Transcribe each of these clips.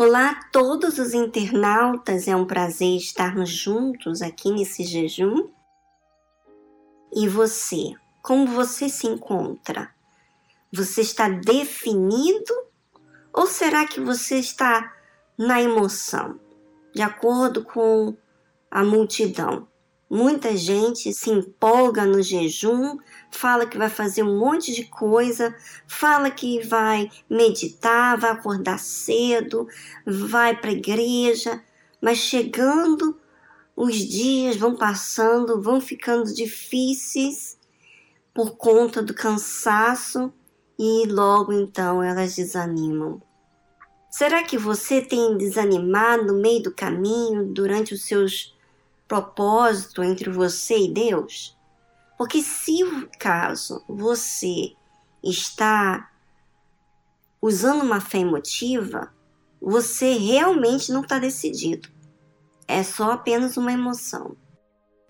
Olá a todos os internautas, é um prazer estarmos juntos aqui nesse jejum. E você, como você se encontra? Você está definido ou será que você está na emoção, de acordo com a multidão? Muita gente se empolga no jejum, fala que vai fazer um monte de coisa, fala que vai meditar, vai acordar cedo, vai para a igreja, mas chegando os dias vão passando, vão ficando difíceis por conta do cansaço e logo então elas desanimam. Será que você tem desanimado no meio do caminho durante os seus propósito entre você e Deus? Porque se caso você está usando uma fé emotiva, você realmente não está decidido. É só apenas uma emoção.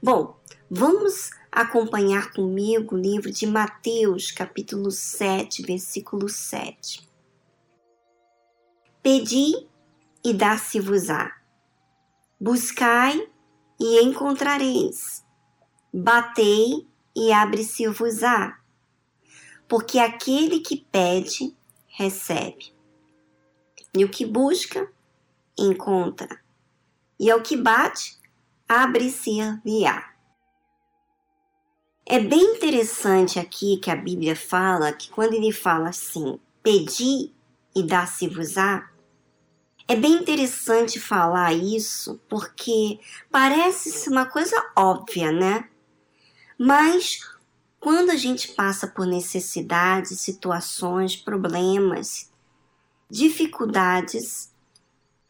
Bom, vamos acompanhar comigo o livro de Mateus, capítulo 7, versículo 7. Pedi e dá-se-vos-á. Buscai e encontrareis. Batei e abre-se-vos-á. Porque aquele que pede, recebe. E o que busca, encontra. E ao que bate, abre-se-lhe-á. É bem interessante aqui que a Bíblia fala que quando ele fala assim, pedi e dá-se-vos-á, é bem interessante falar isso porque parece uma coisa óbvia, né? Mas quando a gente passa por necessidades, situações, problemas, dificuldades,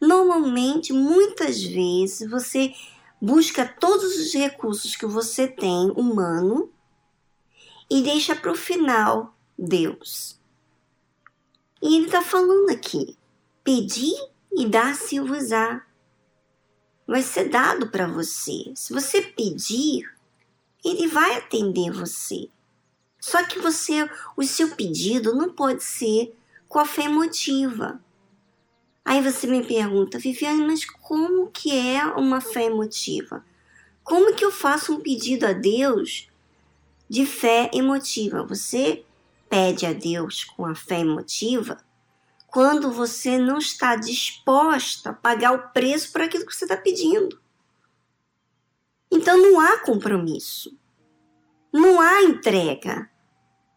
normalmente, muitas vezes, você busca todos os recursos que você tem humano e deixa para o final Deus. E ele está falando aqui: pedir e dá-se-vos-á. Vai ser dado para você. Se você pedir, ele vai atender você. Só que você, o seu pedido não pode ser com a fé emotiva. Aí você me pergunta, Viviane, mas como que é uma fé emotiva? Como que eu faço um pedido a Deus de fé emotiva? Você pede a Deus com a fé emotiva quando você não está disposta a pagar o preço por aquilo que você está pedindo. Então não há compromisso, não há entrega,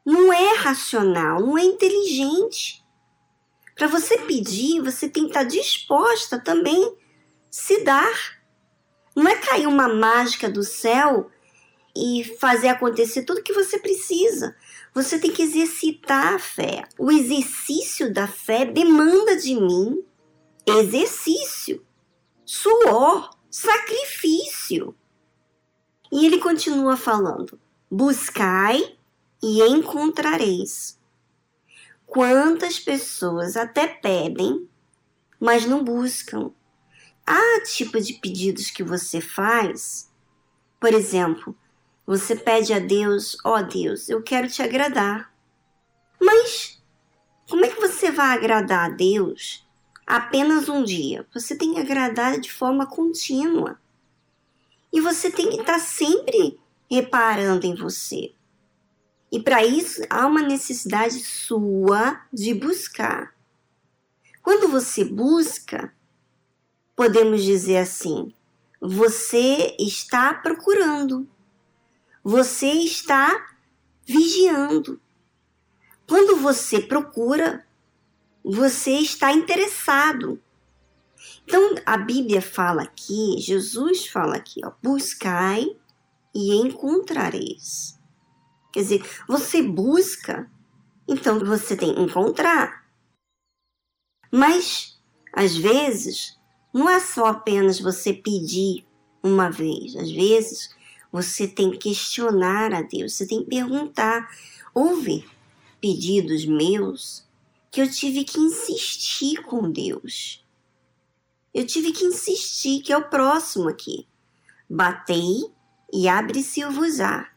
não é racional, não é inteligente. Para você pedir, você tem que estar disposta também a se dar. Não é cair uma mágica do céu e fazer acontecer tudo que você precisa. Você tem que exercitar a fé. O exercício da fé demanda de mim exercício, suor, sacrifício. E ele continua falando: buscai e encontrareis. Quantas pessoas até pedem, mas não buscam. Há tipo de pedidos que você faz, por exemplo, você pede a Deus, ó oh Deus, eu quero te agradar. Mas como é que você vai agradar a Deus apenas um dia? Você tem que agradar de forma contínua. E você tem que estar sempre reparando em você. E para isso há uma necessidade sua de buscar. Quando você busca, podemos dizer assim, você está procurando você está vigiando. Quando você procura, você está interessado. Então a Bíblia fala aqui, Jesus fala aqui, ó, buscai e encontrareis. Quer dizer, você busca, então você tem que encontrar. Mas às vezes não é só apenas você pedir uma vez, às vezes você tem que questionar a Deus, você tem que perguntar. Houve pedidos meus que eu tive que insistir com Deus. Eu tive que insistir, que é o próximo aqui. Batei e abre-se-vos-á.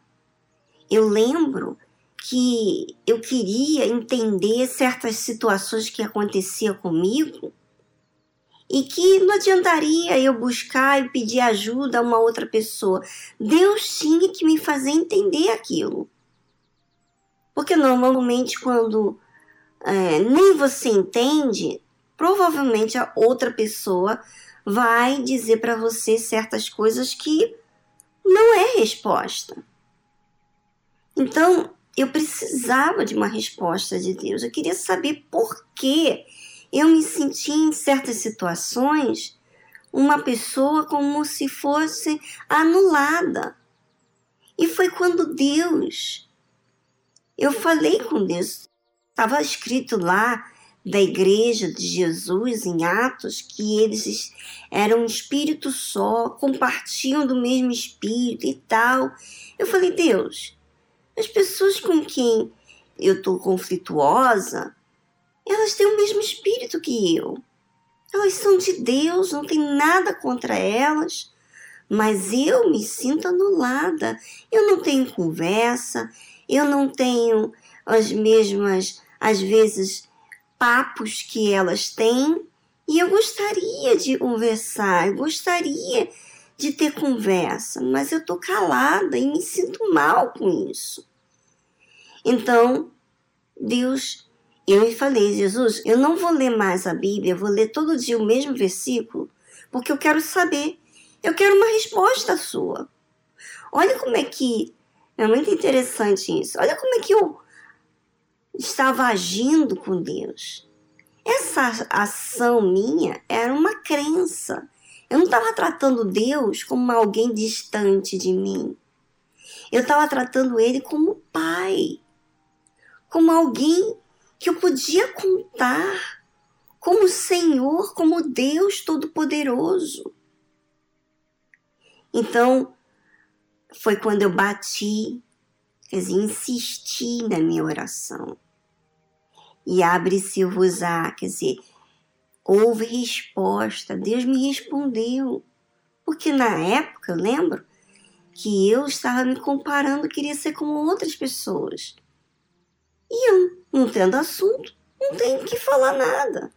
Eu lembro que eu queria entender certas situações que aconteciam comigo e que não adiantaria eu buscar e pedir ajuda a uma outra pessoa. Deus tinha que me fazer entender aquilo. Porque normalmente, quando é, nem você entende, provavelmente a outra pessoa vai dizer para você certas coisas que não é resposta. Então, eu precisava de uma resposta de Deus. Eu queria saber por que eu me senti em certas situações uma pessoa como se fosse anulada. E foi quando Deus, eu falei com Deus, estava escrito lá da igreja de Jesus em Atos que eles eram um espírito só, compartilham do mesmo espírito e tal. Eu falei, Deus, as pessoas com quem eu estou conflituosa, elas têm o mesmo espírito que eu. Elas são de Deus, não tem nada contra elas, mas eu me sinto anulada. Eu não tenho conversa, eu não tenho as mesmas, às vezes, papos que elas têm, e eu gostaria de conversar, eu gostaria de ter conversa, mas eu tô calada e me sinto mal com isso. Então, Deus, eu falei, Jesus, eu não vou ler mais a Bíblia, vou ler todo dia o mesmo versículo, porque eu quero saber, eu quero uma resposta sua. Olha como é que é muito interessante isso. Olha como é que eu estava agindo com Deus. Essa ação minha era uma crença. Eu não estava tratando Deus como alguém distante de mim. Eu estava tratando Ele como Pai, como alguém que eu podia contar, como Senhor, como Deus Todo-Poderoso. Então, foi quando eu bati, quer dizer, insisti na minha oração. E abre-se-vos-á, quer dizer, houve resposta, Deus me respondeu. Porque na época, eu lembro que eu estava me comparando, queria ser como outras pessoas. E eu, não tendo assunto, não tenho que falar nada.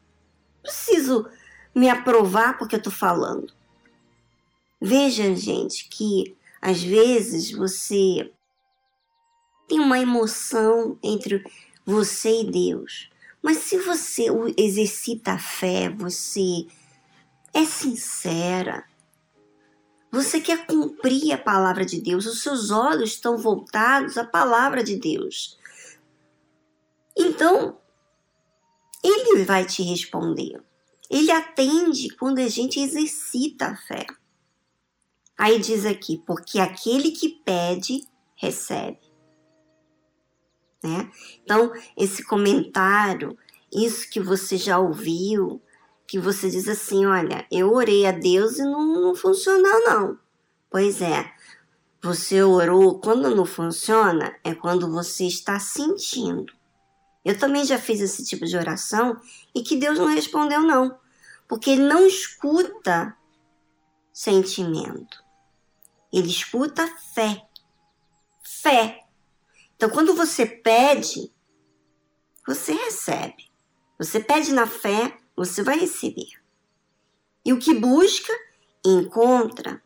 Preciso me aprovar porque eu estou falando. Veja, gente, que às vezes você tem uma emoção entre você e Deus. Mas se você exercita a fé, você é sincera, você quer cumprir a palavra de Deus, os seus olhos estão voltados à palavra de Deus. Então, ele vai te responder. Ele atende quando a gente exercita a fé. Aí diz aqui, porque aquele que pede, recebe. Né? Então, esse comentário, isso que você já ouviu, que você diz assim: olha, eu orei a Deus e não, não funcionou, não. Pois é, você orou, quando não funciona, é quando você está sentindo. Eu também já fiz esse tipo de oração e que Deus não respondeu, não, porque Ele não escuta sentimento, Ele escuta fé. Fé. Então, quando você pede, você recebe. Você pede na fé, você vai receber. E o que busca, encontra.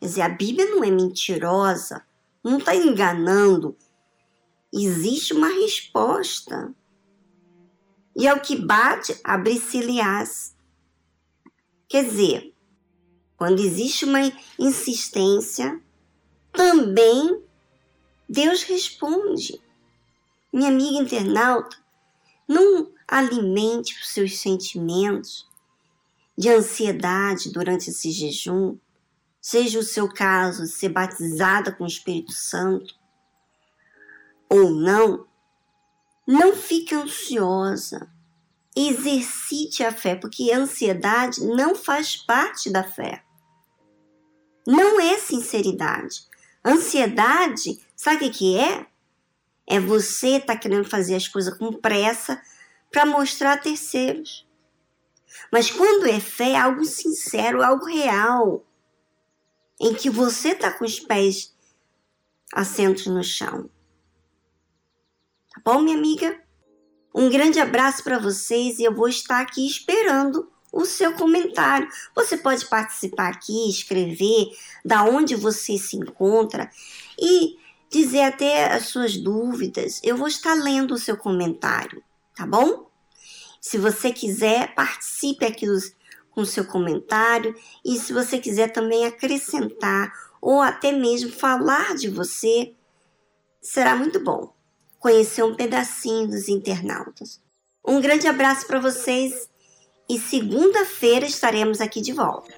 Quer dizer, a Bíblia não é mentirosa, não está enganando. Existe uma resposta. E ao que bate, abre-se-lhe-ás. Quer dizer, quando existe uma insistência, também Deus responde. Minha amiga internauta, não alimente os seus sentimentos de ansiedade durante esse jejum, seja o seu caso ser batizada com o Espírito Santo ou não, não fique ansiosa. Exercite a fé, porque a ansiedade não faz parte da fé. Não é sinceridade. Ansiedade, sabe o que é? É você tá querendo fazer as coisas com pressa para mostrar a terceiros. Mas quando é fé, é algo sincero, algo real, em que você está com os pés assentos no chão. Bom, minha amiga? Um grande abraço para vocês e eu vou estar aqui esperando o seu comentário. Você pode participar aqui, escrever da onde você se encontra e dizer até as suas dúvidas. Eu vou estar lendo o seu comentário, tá bom? Se você quiser, participe aqui dos, com o seu comentário e se você quiser também acrescentar ou até mesmo falar de você, será muito bom conhecer um pedacinho dos internautas. Um grande abraço para vocês e segunda-feira estaremos aqui de volta.